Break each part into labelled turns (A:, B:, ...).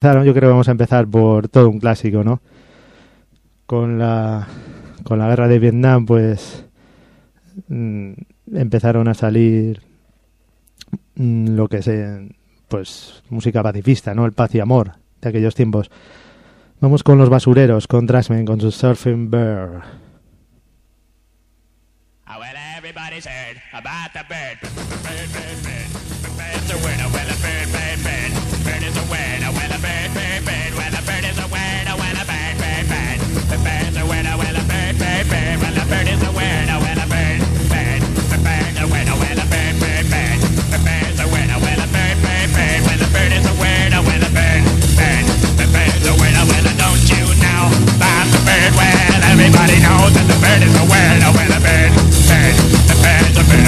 A: Yo creo que vamos a empezar por todo un clásico, ¿no? Con la, con la guerra de Vietnam, pues mm, empezaron a salir mm, lo que se, pues música pacifista, ¿no? El paz y amor de aquellos tiempos. Vamos con los basureros, con Trasmen, con su Surfing Bear.
B: Oh, well, everybody's heard about the bird. Bird, bird, bird. The bird is a winner. Well, a bird, bird. The bird's a winner.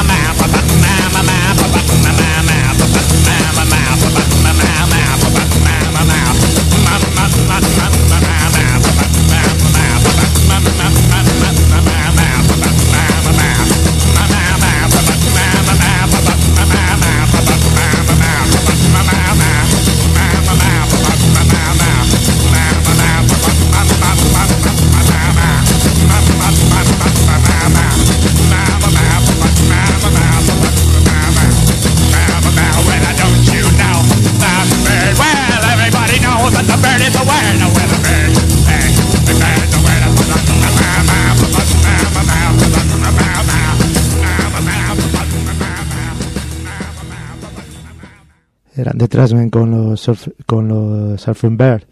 A: Con los, surf- con los Surfing Bear.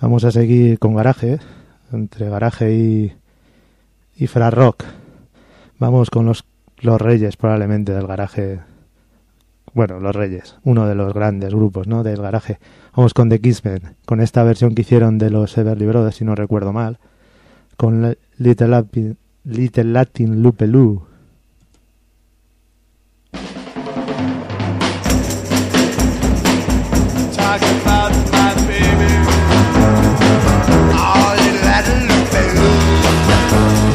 A: Vamos a seguir con Garaje, entre Garaje y, y Fra Rock. Vamos con los, los Reyes, probablemente, del Garaje. Bueno, los Reyes, uno de los grandes grupos, ¿no? Del Garaje. Vamos con The Kissmen, con esta versión que hicieron de los Everly Brothers, si no recuerdo mal. Con Little Latin, Little Latin Lupeloo.
C: All in Latin baby.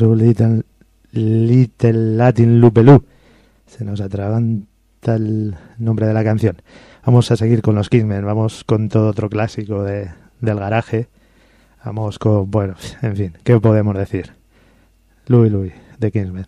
C: Little, Little
D: Latin Lupelú. Se nos atraganta el nombre de la canción. Vamos a seguir con los Kingsmen, vamos con todo otro clásico de, del garaje. Vamos con, bueno, en fin, ¿qué podemos decir? Louis Louis, de Kingsmen.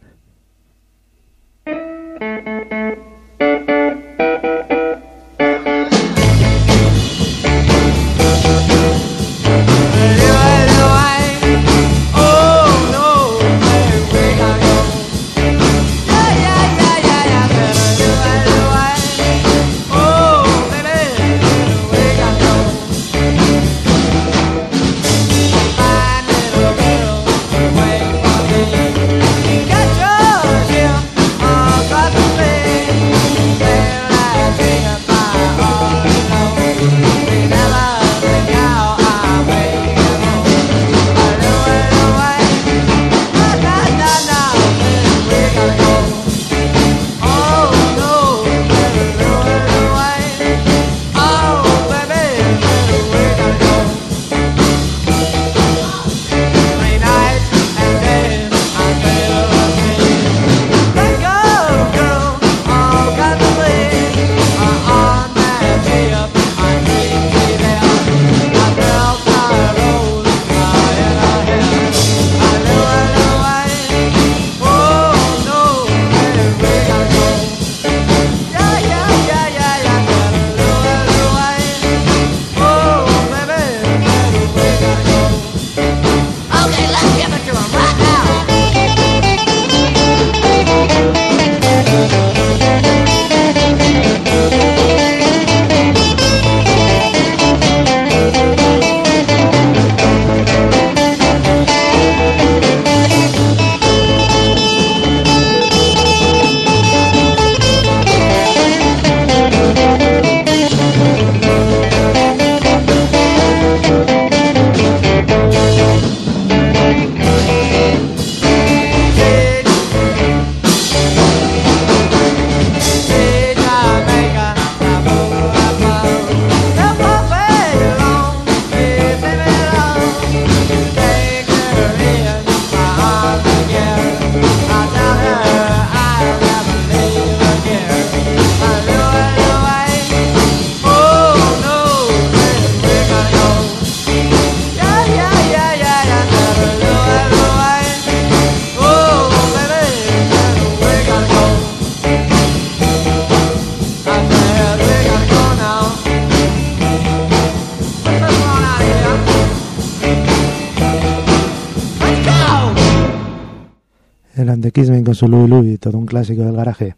D: Louis Louis, todo un clásico del garaje.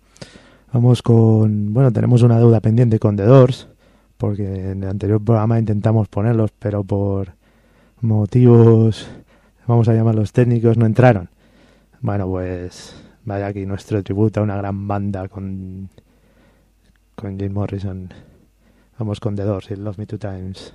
D: Vamos con, bueno, tenemos una deuda pendiente con The Doors, porque en el anterior programa intentamos ponerlos, pero por motivos, vamos a llamarlos técnicos, no entraron. Bueno, pues vaya aquí nuestro tributo a una gran banda con, con Jim Morrison. Vamos con The Doors y Love Me Two Times.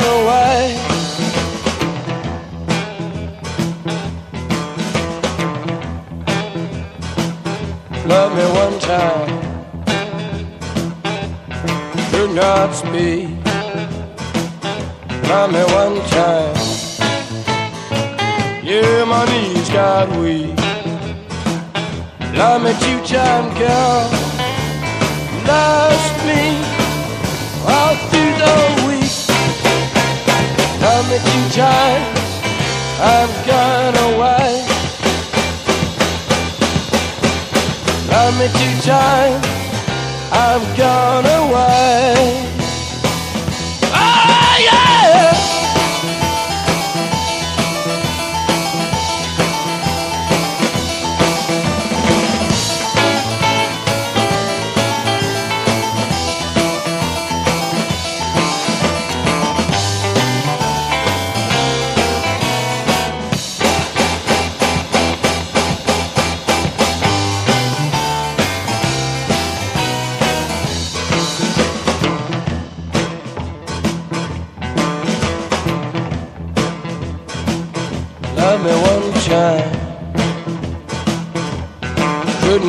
C: Love me one time. Do not speak. Love me one time. Yeah, my knees got weak. Love me two time, girl. Lost me all through the week. Love me two time. I'm gone away. Love me two times, I've gone away.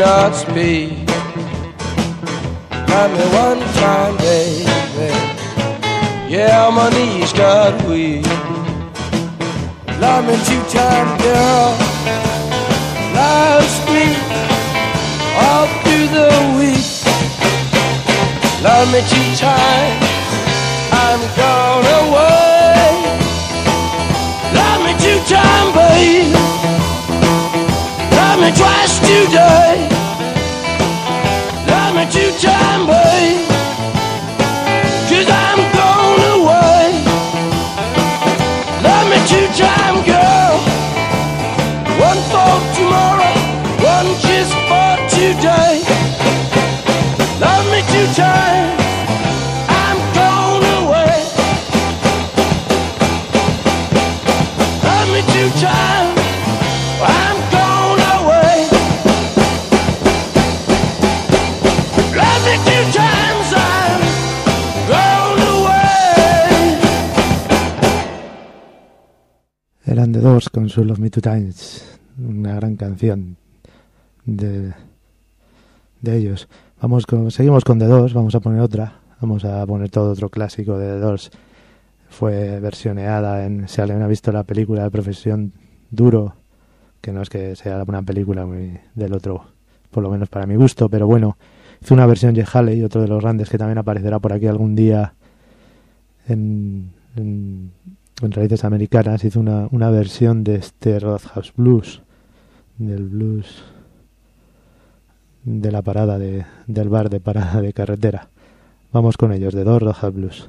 C: Not speak. Love me one time, baby. Yeah, my knees got weak. Love me two time, girl. Last week, all through the week. Love me two times. I'm gone twice today. Love me two time,
A: con su Love Me Two Times, una gran canción de, de ellos. Vamos con, seguimos con The Doors, vamos a poner otra, vamos a poner todo otro clásico de The Doors. Fue versioneada en, si alguien ha visto la película de Profesión Duro, que no es que sea una película muy del otro, por lo menos para mi gusto, pero bueno, hizo una versión Jeff Haley, otro de los grandes que también aparecerá por aquí algún día en, en raíces americanas, hizo una, una versión de este Roadhouse Blues, del blues de la parada de, del bar de parada de carretera. Vamos con ellos, de dos Roadhouse Blues.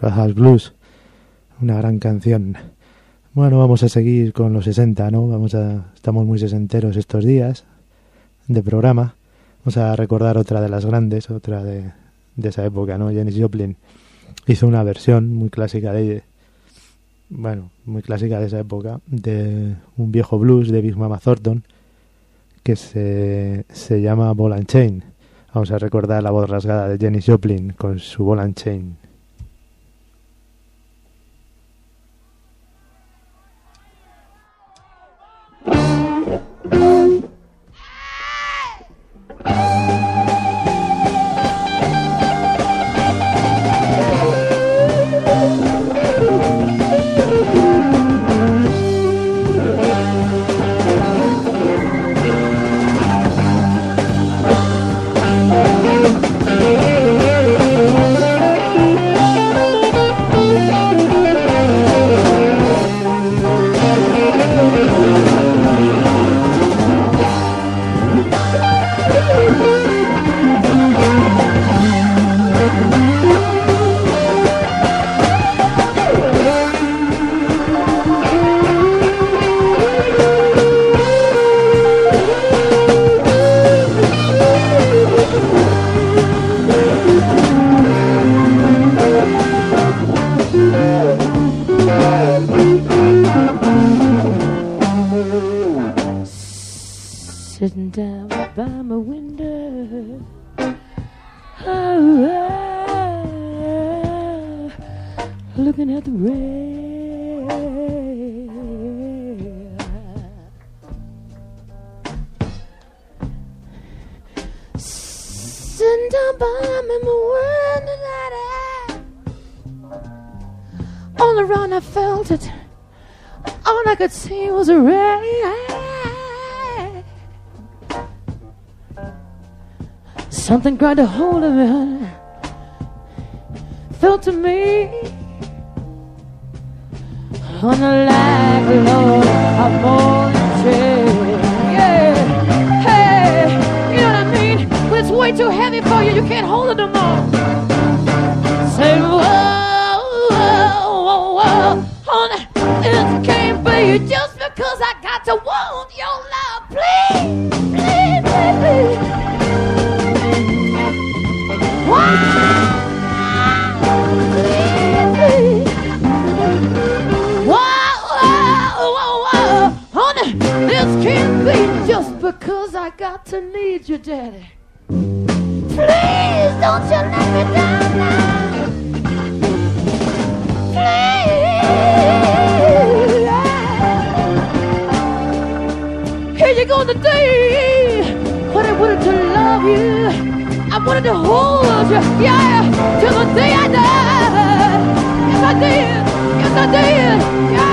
C: Roadhouse
A: Blues, una gran canción. Bueno, vamos a seguir con los 60, ¿no? Vamos a estamos muy sesenteros estos días de programa. Vamos a recordar otra de las grandes, otra de, de esa época, ¿no? Janis Joplin hizo una versión muy clásica de bueno, muy clásica de esa época de un viejo blues de Big Mama Thornton que se, se llama Ball Chain. Vamos a recordar la voz rasgada de Janis Joplin con su Ball Chain.
E: All around I felt it. All I could see was a rain. Something grabbed a hold of me. Felt to me on the like Lord morning train. Yeah, hey, you know what I mean? When it's way too heavy for you, you can't hold it no more. Can't just because I got to want your love. Please, please, please, please. This can't be just because I got to need you, Daddy. Please don't you let me down now. Please. You go. But I wanted to love you. I wanted to hold you, yeah, till the day I die. Yes, I did. Yes, I did. Yeah.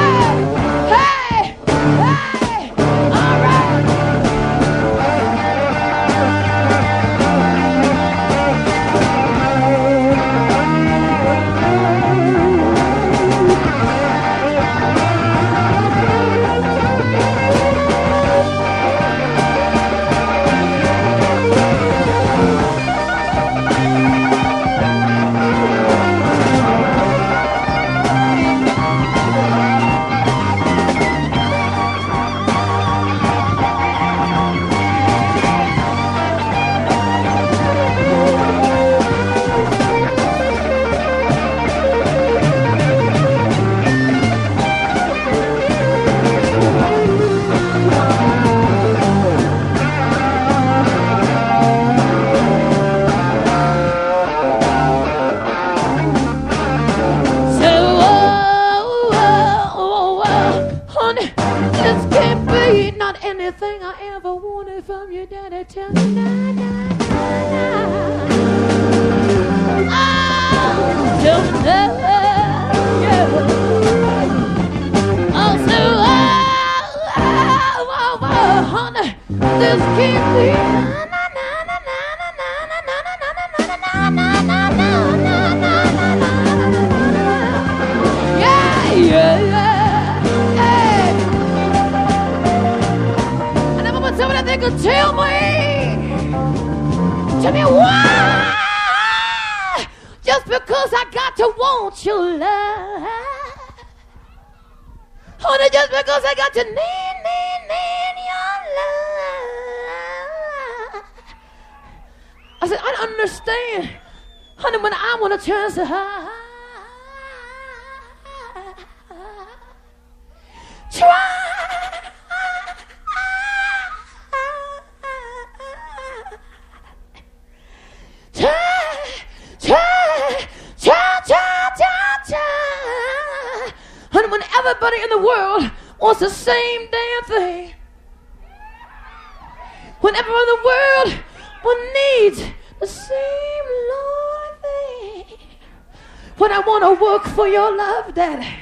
E: Daddy,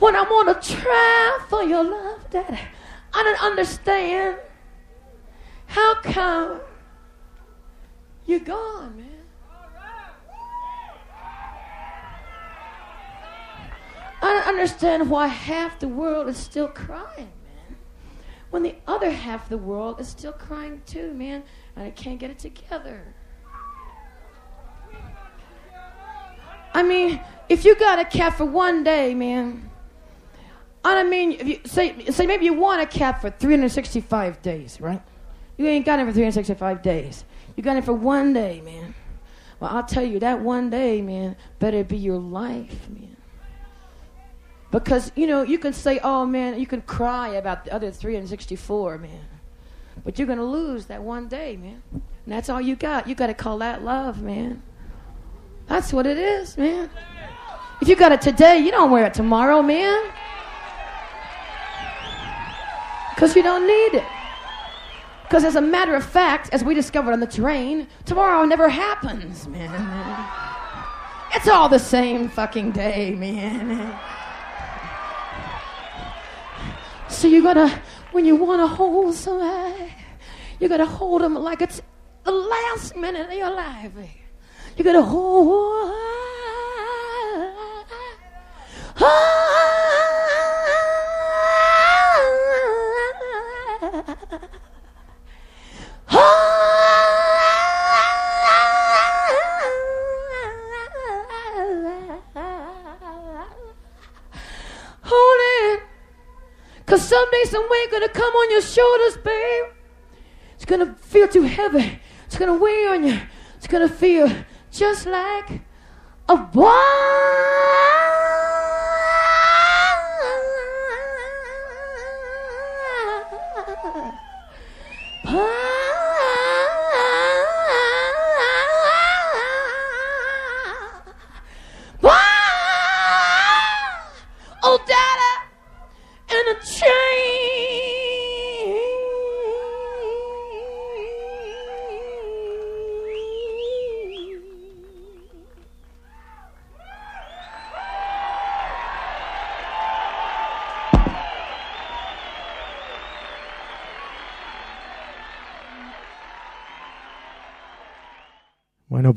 E: when I want to try for your love, Daddy, I don't understand how come you're gone, man. I don't understand why half the world is still crying, man. When the other half of the world is still crying too, man, and I can't get it together. I mean, if you got a cat for one day, man. I mean, if you say say maybe you want a cat for 365 days, right? You ain't got it for 365 days. You got it for one day, man. Well, I'll tell you that one day, man, better be your life, man. Because, you know, you can say, oh, man, you can cry about the other 364, man. But you're going to lose that one day, man. And that's all you got. You got to call that love, man. That's what it is, man. If you got it today, you don't wear it tomorrow, man. Because you don't need it. Because as a matter of fact, as we discovered on the train, tomorrow never happens, man. It's all the same fucking day, man. So you gotta, when you wanna hold somebody, you gotta hold them like it's the last minute of your life. You hold. Hold it. Cause someday some weight gonna come on your shoulders, babe. It's gonna feel too heavy. It's gonna weigh on you. It's gonna feel just like a boy.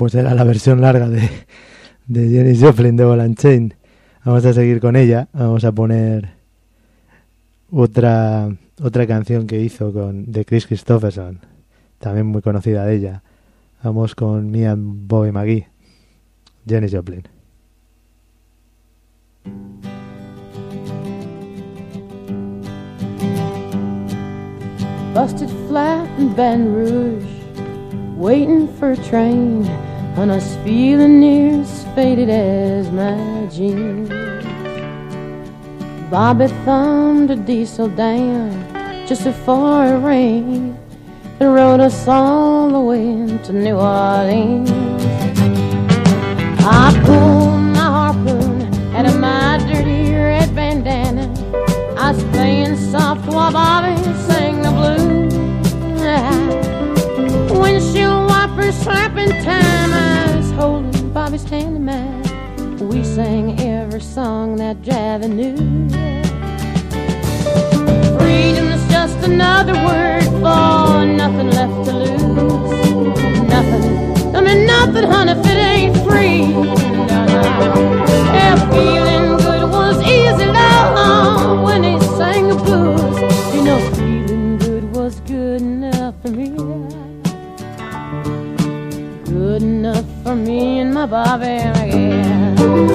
A: Pues era la versión larga de, de Jenny Joplin de Ball and Chain. Vamos a seguir con ella. Vamos a poner otra otra canción que hizo con de Chris Christopherson, también muy conocida de ella. Vamos con and Bobby McGee, Jenny Joplin.
E: busted flat in Baton Rouge, waiting for a train, and I was feeling near as faded as my jeans. Bobby thumbed a diesel down just before it rained and rode us all the way to New Orleans. I pulled my harpoon out of my dirty red bandana. I was playing soft while Bobby sang the blues. Windshield wipers slapping time. We sang every song that Javi knew. Freedom is just another word for nothing left to lose. Nothing. I mean, nothing, honey, if it ain't free. No. Yeah, feeling good was easy, love, when he sang the blues. You know, feeling good was good enough for me. Good enough for me and my Bobby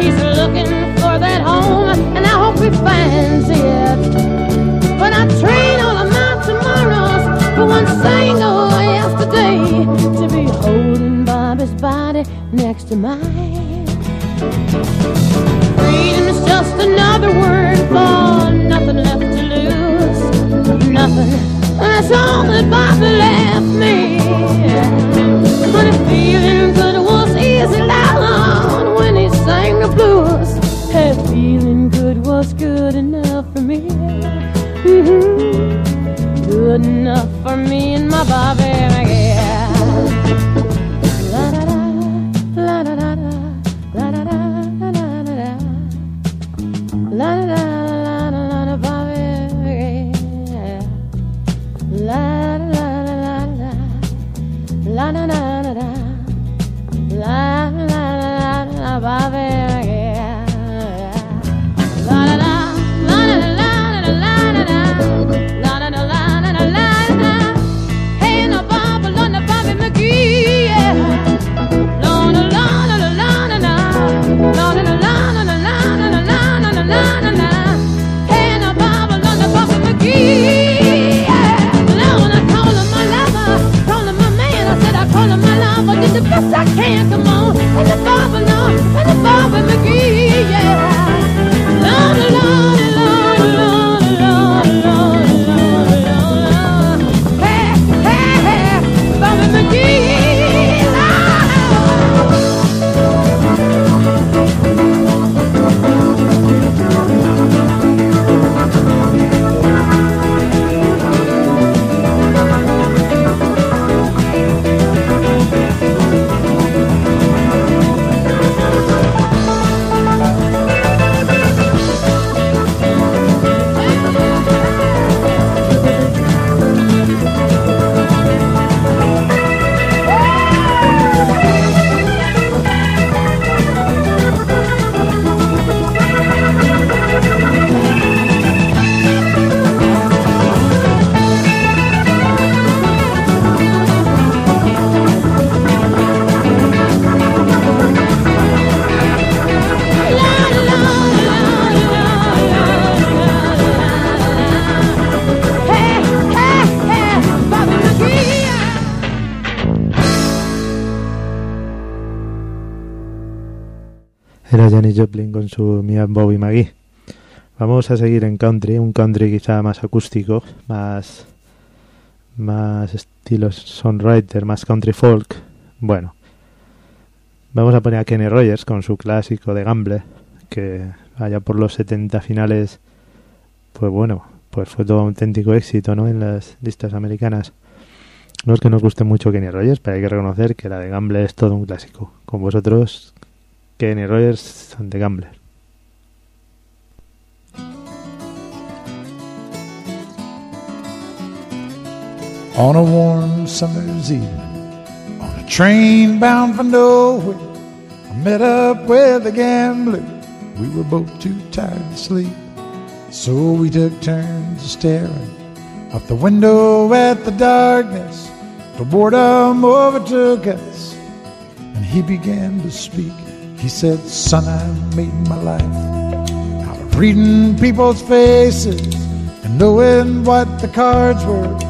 E: He's looking for that home, and I hope he finds it. But I trade all of my tomorrows for one single yesterday to be holding Bobby's body next to mine. Freedom's just another word for nothing left to lose. Nothing. That's all that Bobby left me. The blues. Hey, feeling good was good enough for me. Mhm. Good enough for me and my Bobby. Bobby McGee.
A: Vamos a seguir en country, un country quizá más acústico, más más estilo songwriter, más country folk. Bueno, vamos a poner a Kenny Rogers con su clásico de Gamble, que allá por los 70 finales, pues bueno, pues fue todo un auténtico éxito, ¿no? En las listas americanas. No es que nos guste mucho Kenny Rogers, pero hay que reconocer que la de Gamble es todo un clásico. Con vosotros, Kenny Rogers de Gambler.
F: On a warm summer's evening, on a train bound for nowhere, I met up with a gambler. We were both too tired to sleep, so we took turns staring out the window at the darkness. The boredom overtook us, and he began to speak. He said, Son, I've made my life out of reading people's faces and knowing what the cards were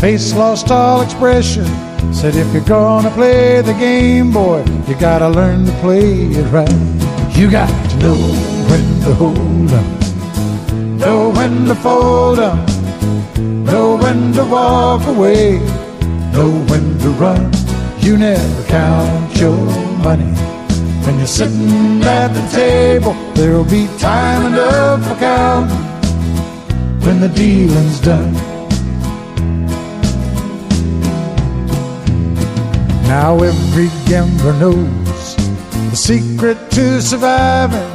F: Face lost all expression. Said, if you're gonna play the game, boy, you gotta learn to play it right. You got to know when to hold 'em, know when to fold 'em, know when to walk away, know when to run. You never count your money. When you're sitting at the table, there'll be time enough for counting when the dealing's done. Now every gambler knows the secret to surviving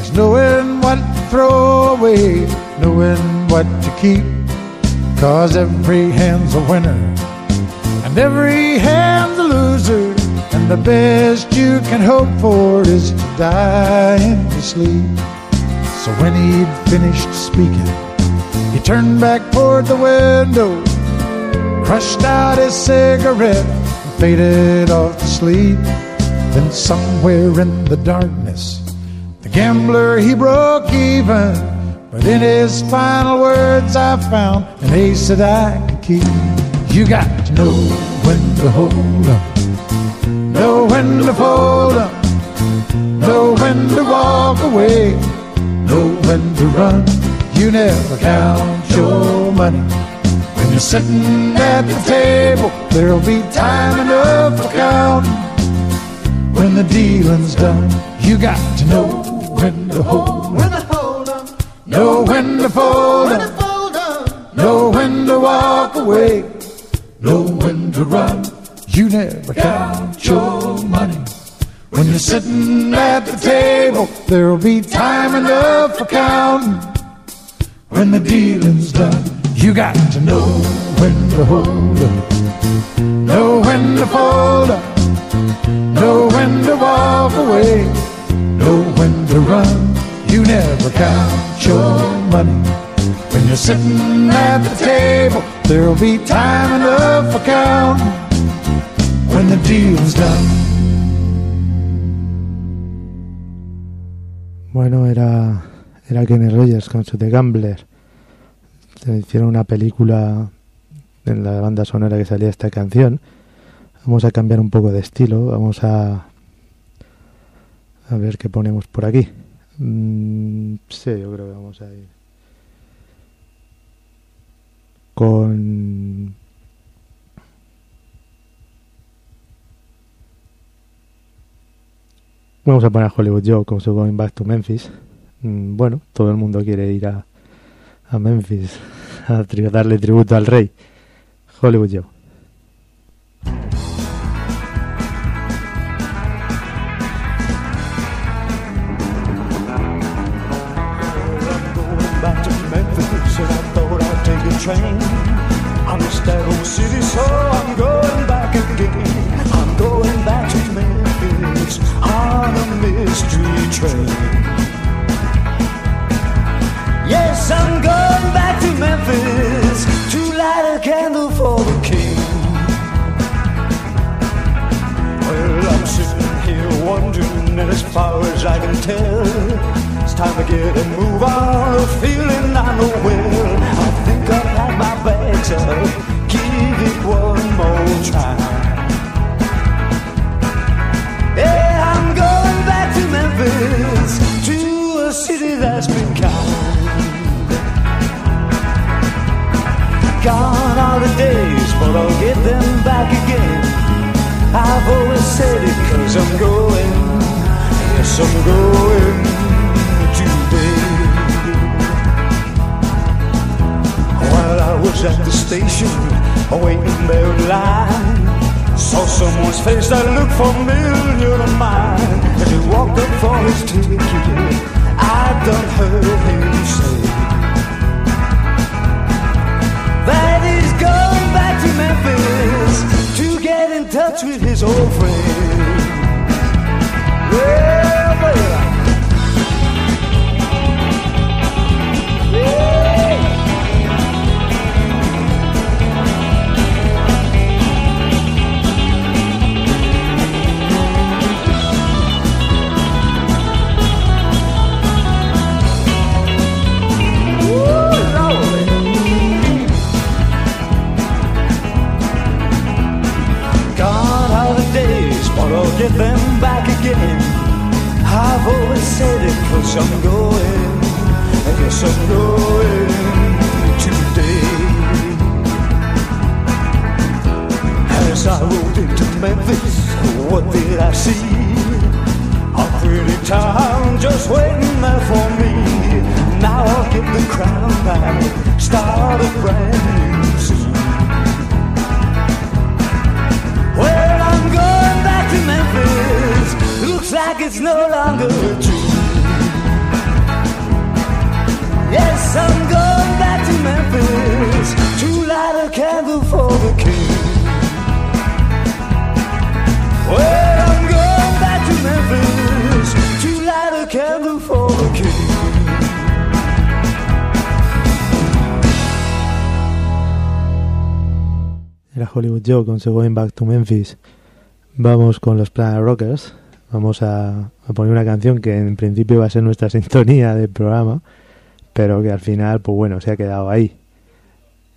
F: is knowing what to throw away, knowing what to keep. Cause every hand's a winner and every hand's a loser. And the best you can hope for is to die in your sleep. So when he'd finished speaking, he turned back toward the window, crushed out his cigarette, faded off to sleep. Then somewhere in the darkness, the gambler he broke even. But in his final words, I found an ace that I could keep. You got to know when to hold up, know when to fold up, know when to walk away, know when to run. You never count your money. When you're sitting at the table, there'll be time enough for counting. When the dealing's done, you got to know when to hold
C: When I hold up,
F: know when to fold
C: when I fold up,
F: know when to walk away, know when to run. You never count your money. When you're sitting at the table, there'll be time enough for counting. When the dealing's done, you got to know when to hold up, know when to fold up, know when to walk away, know when to run. You never count your money. When you're sitting at the table, there'll be time enough for counting. When the deal's done.
A: Bueno, era, era Kenny Rogers con su The Gambler. Se hicieron una película en la banda sonora que salía esta canción. Vamos a cambiar un poco de estilo. Vamos a. A ver qué ponemos por aquí. Mm, sí, yo creo que vamos a ir. Con. Vamos a poner Hollywood Joe con su Going Back to Memphis. Mm, Bueno, todo el mundo quiere ir a, a Memphis a tri- darle tributo al rey. Hollywood Joe.
C: train. I miss that old city, so I'm going back again. I'm going back to Memphis on a mystery train. Yes, I'm going back to Memphis to light a candle for the king. Well, I'm sitting here wondering, and as far as I can tell, it's time to get a move on. A feeling I know well. I think I'll pack my bags up, give it one more try. Yeah, I'm going back to Memphis, to a city that's been kind. Gone are the days, but I'll get them back again. I've always said it cause I'm going, yes I'm going today. While I was at the station, waiting there in line, saw someone's face that looked familiar to mine. As he walked up for his ticket, I done heard him say that he's going back to Memphis to get in touch with his old friend. Yeah, baby. Get them back again. I've always said it, cause I'm going. I guess I'm going today. As I rode into Memphis, what did I see? A pretty town just waiting there for me. Now I'll get the crown back, start a brand new looks like it's no longer true. Yes, I'm going back to Memphis to light a candle for the king. Well, I'm going back to Memphis to light a candle for the king. Era
A: Hollywood Joe con Going Back to Memphis. Vamos con los Planet Rockers, Vamos a, poner una canción que en principio va a ser nuestra sintonía del programa, pero que al final, pues bueno, se ha quedado ahí.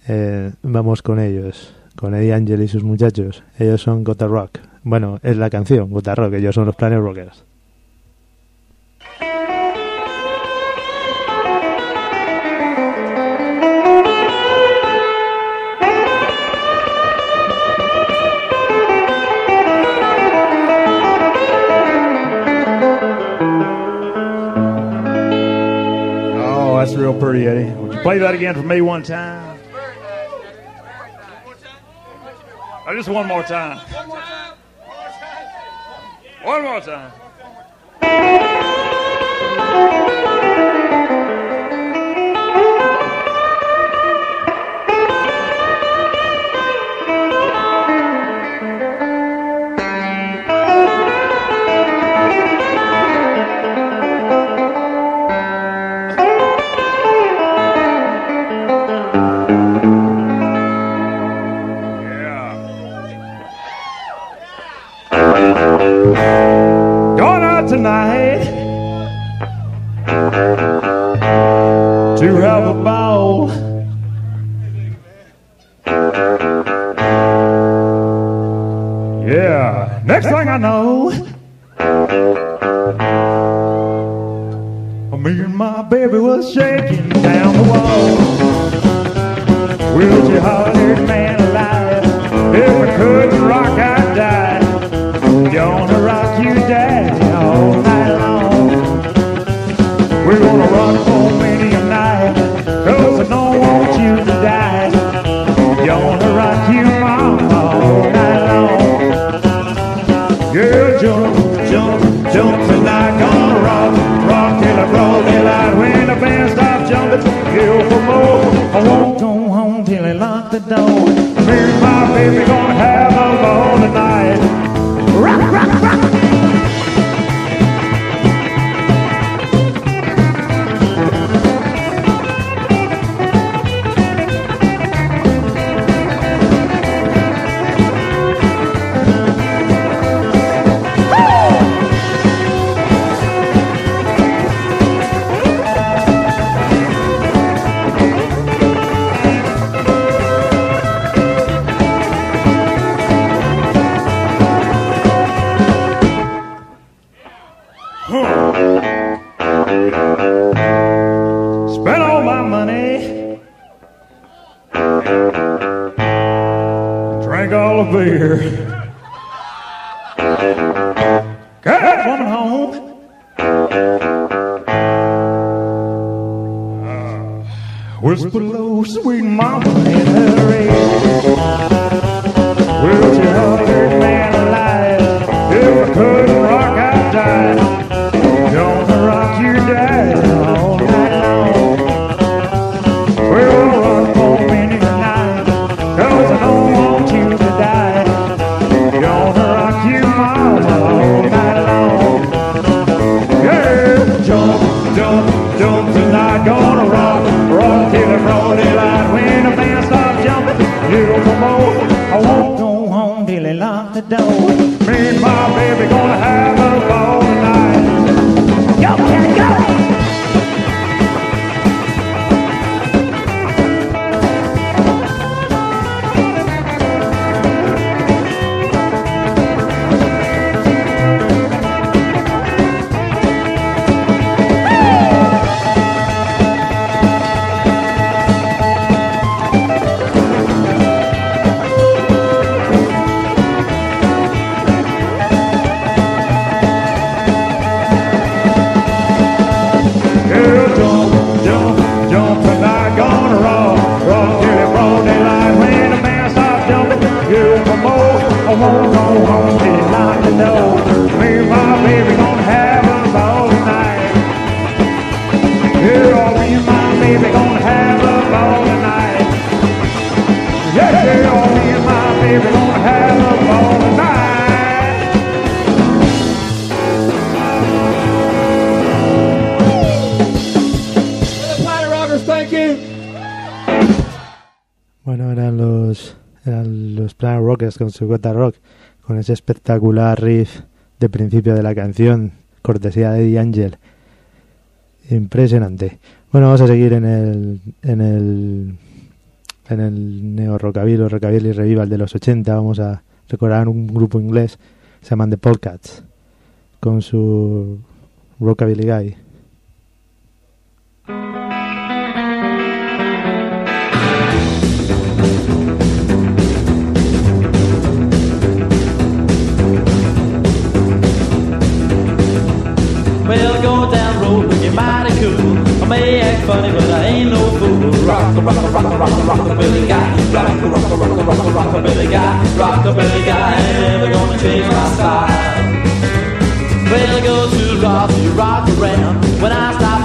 A: Eh, vamos con ellos, con Eddie Angel y sus muchachos. Ellos son Gota Rock. Bueno, es la canción, Gota Rock, ellos son los Planet Rockers.
G: real pretty, Eddie. Would you play that again for me one time? Oh, just one more time. One more time. One more time. piano Jones is not gonna rock, rock till I crawl daylight. When the band stops jumping, kill for more. I won't go home till I lock the door. Me and my baby gonna have
A: Con su gota rock, con ese espectacular riff de principio de la canción, cortesía de Eddie Angel. Impresionante. Bueno, vamos a seguir en el, en el, en el neo rockabilly rockabilly revival de los 80. Vamos a recordar un grupo inglés, se llaman The Polecats, con su Rockabilly Guy.
H: rock, rock, rock, rock, rockabilly guy. Rock, rock, rock, rock, rockabilly guy. Rockabilly guy, and they're gonna change my style. Well, go to rock, you rock. When I stop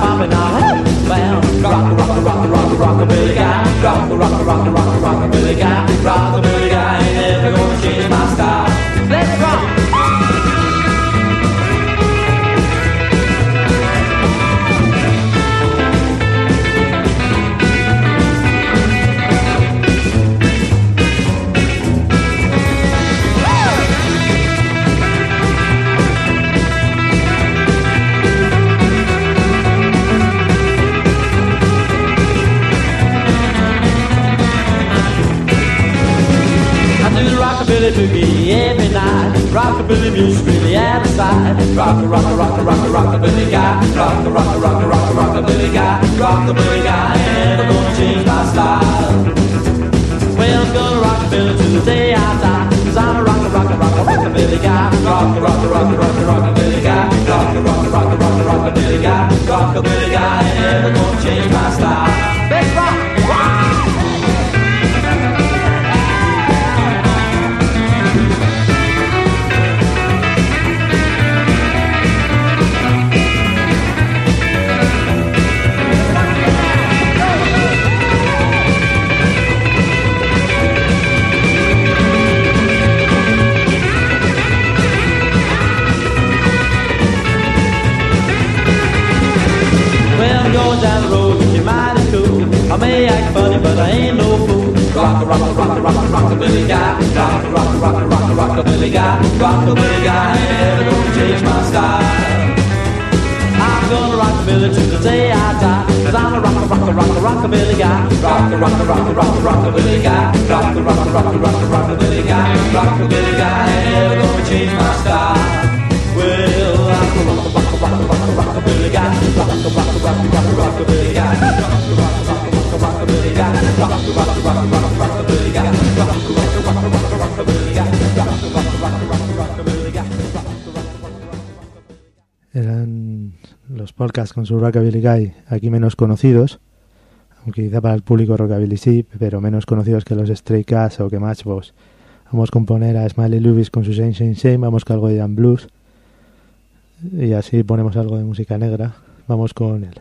A: Eran los podcasts con su Rockabilly Guy, aquí menos conocidos, aunque quizá para el público Rockabilly sí, pero menos conocidos que los Stray Cats o que Matchbox. Vamos a componer a Smiley Lewis con su Shane Shane Shane, vamos con algo de Jan Blues, y así ponemos algo de música negra. Vamos con él.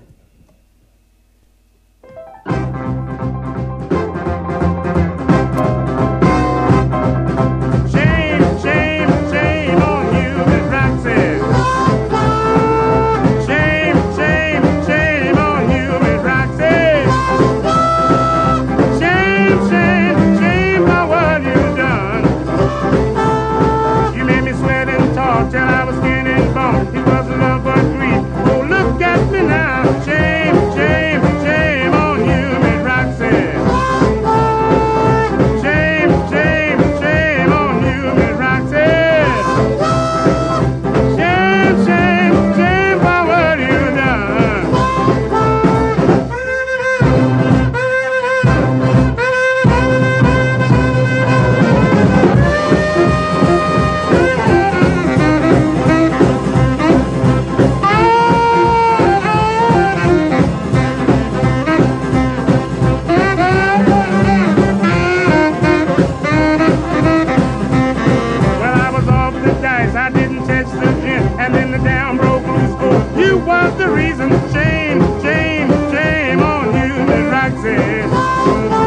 G: was
I: the reason. Shame, shame, shame on you,
J: Roxy.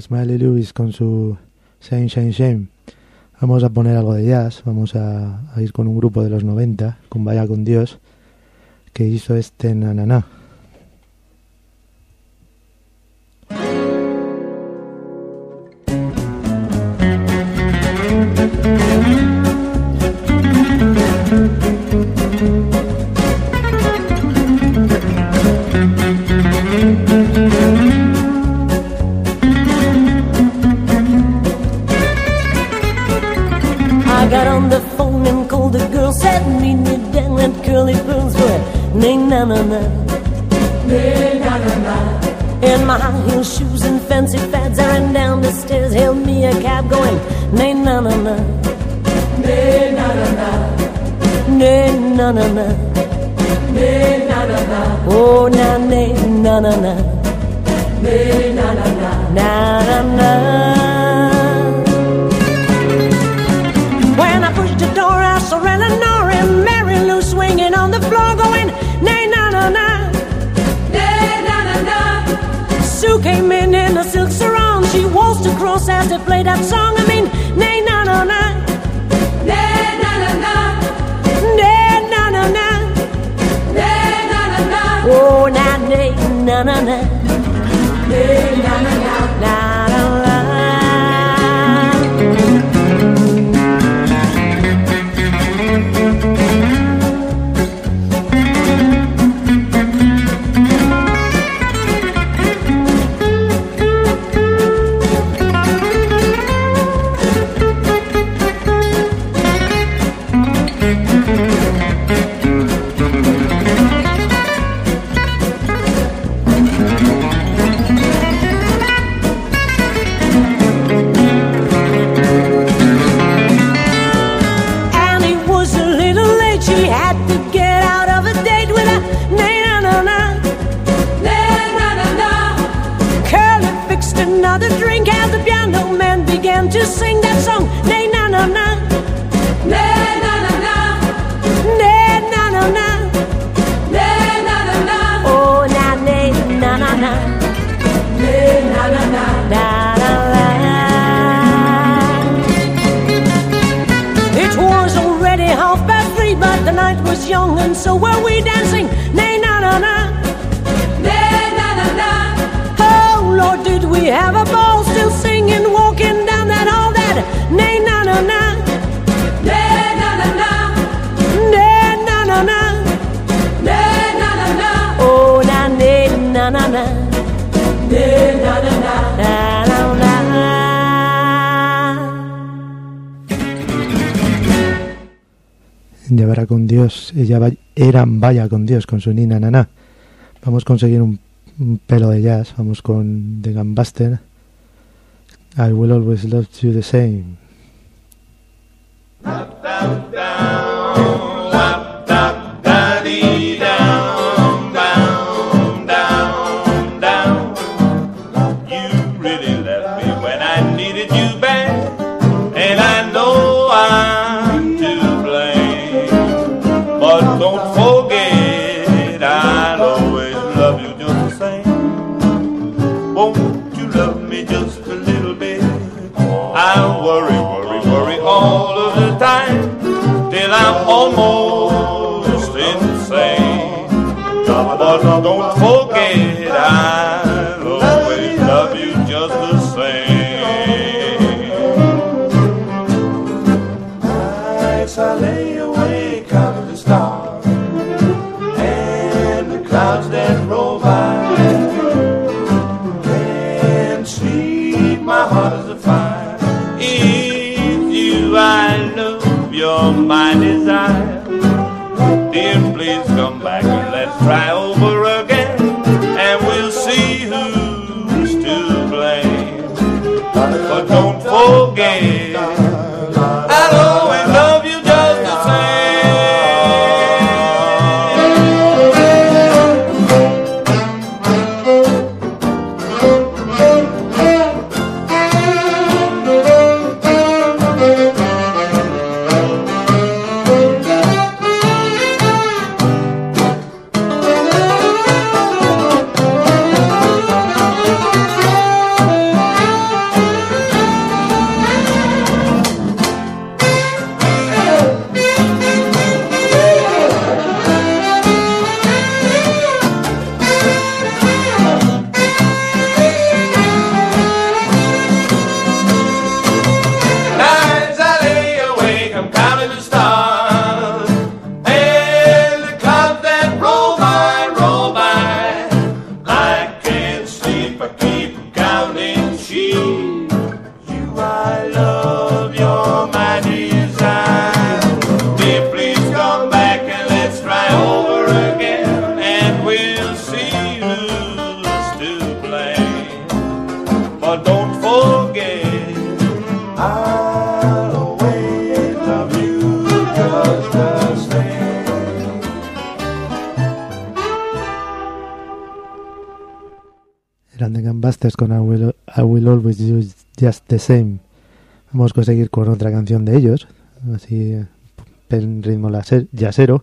J: Smiley Lewis con su Shame, Shame, Shame. Vamos a poner algo de jazz, vamos a, a ir con un grupo de los 90, con Vaya con Dios, que hizo este Nananá.
K: as they play that song. I mean, nay, na na na, nay na na na, nay na na na, nay na na na, oh na nay na na na.
J: ella va, eran vaya con Dios, con su nina naná. Vamos a conseguir un, pelo de jazz, vamos con The Gambuster. I will always love you the same.
L: Don't forget I'll always love you just the same. Nights I lay awake under the stars and the clouds that roll by. Can't sleep, my heart is a fire. If you, I love your my desire. Dear, please come back and let's try.
A: game. Just the Same. Vamos a conseguir con otra canción de ellos, así en ritmo jazzero.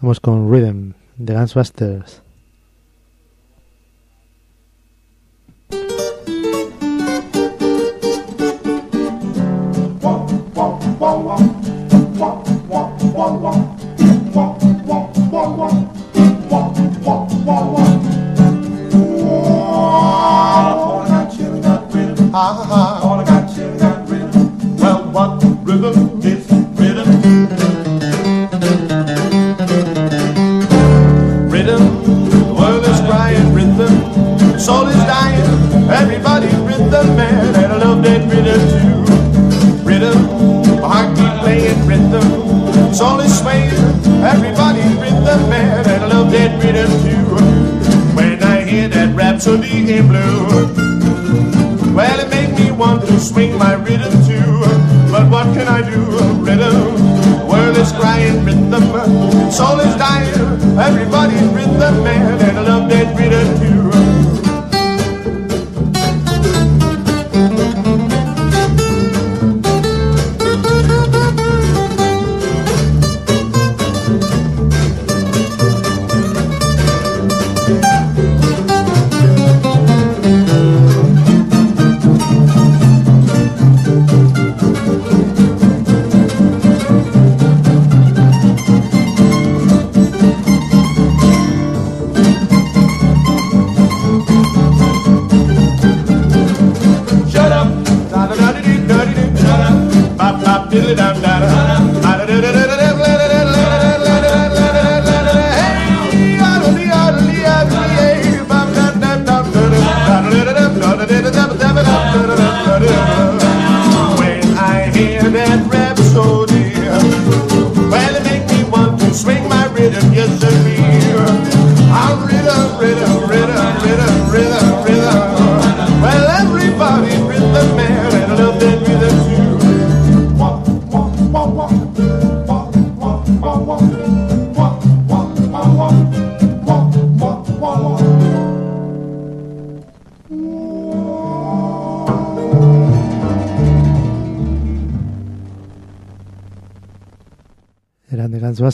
A: Vamos con Rhythm de Guns
M: I rhythm is rhythm? Rhythm, world is crying rhythm. Soul is dying, everybody's rhythm, man. And I love that rhythm too. Rhythm, my heart keep playing rhythm. Soul is swaying, everybody's rhythm, man. And I love that rhythm too. When I hear that rhapsody in blue. Well, it made me want to swing my rhythm too. But what can I do? Rhythm, world is crying rhythm, soul is dying, everybody's rhythm man,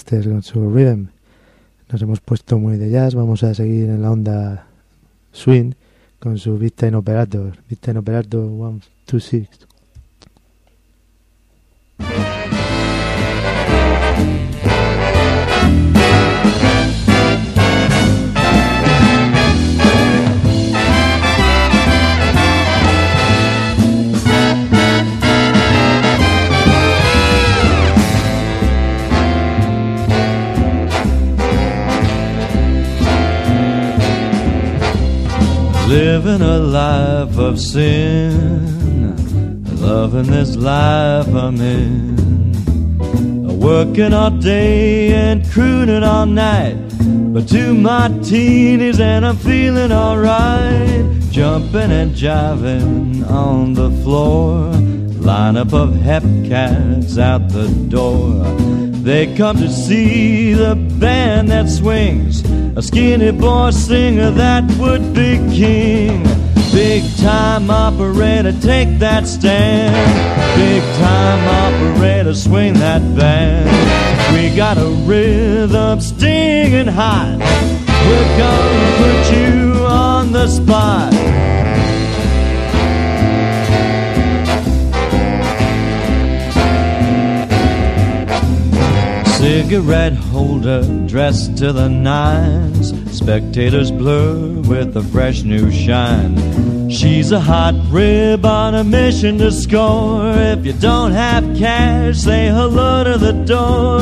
A: Con su Rhythm. Nos hemos puesto muy de jazz. Vamos a seguir en la onda swing con su Big Time Operator. Big Time Operator 126.
N: Living a life of sin, loving this life I'm in. Working all day and crooning all night. But my teenies and I'm feeling alright. Jumping and jiving on the floor. Lineup of hep cats out the door. They come to see the band that swings. A skinny boy singer that would be king. Big time operator, take that stand. Big time operator, swing that band. We got a rhythm stinging hot. We're gonna put you on the spot. Cigarette holder dressed to the nines. Spectators blur with a fresh new shine. She's a hot rib on a mission to score. If you don't have cash, say hello to the door.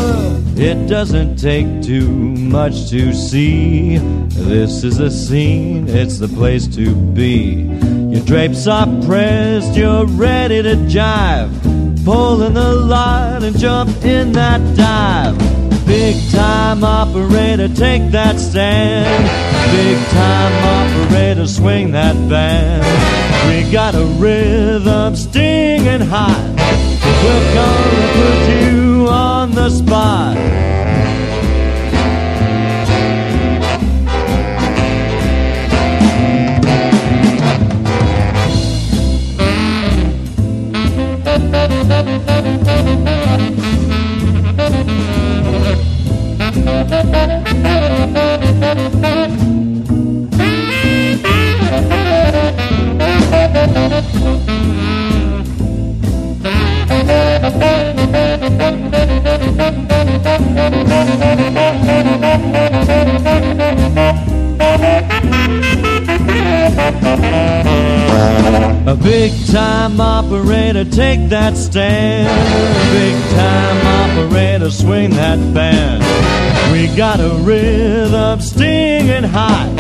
N: It doesn't take too much to see. This is a scene, it's the place to be. Your drapes are pressed, you're ready to jive. Pull in the line and jump in that dive. Big time operator, take that stand. Big time operator, swing that band. We got a rhythm stinging hot. We're gonna put you on the spot. A big time operator, take that stand. Big time operator, swing that band. We got a rhythm stinging hot.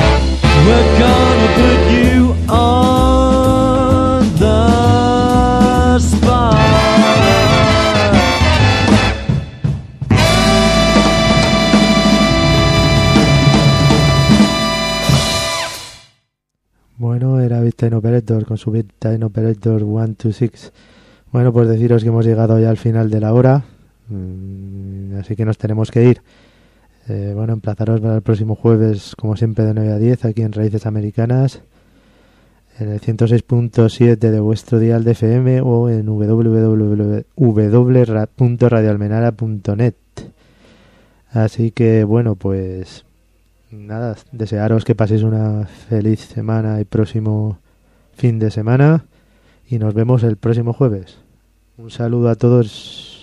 N: We're gonna put you on
A: Time Operator con su Big Time Operator 126. Bueno, pues deciros que hemos llegado ya al final de la hora, mm, así que nos tenemos que ir. Eh, bueno, emplazaros para el próximo jueves, como siempre, de 9 a 10, aquí en Raíces Americanas, en el 106.7 de vuestro dial de FM o en www.radioalmenara.net. Así que, bueno, pues nada, desearos que paséis una feliz semana y próximo fin de semana y nos vemos el próximo jueves. Un saludo a todos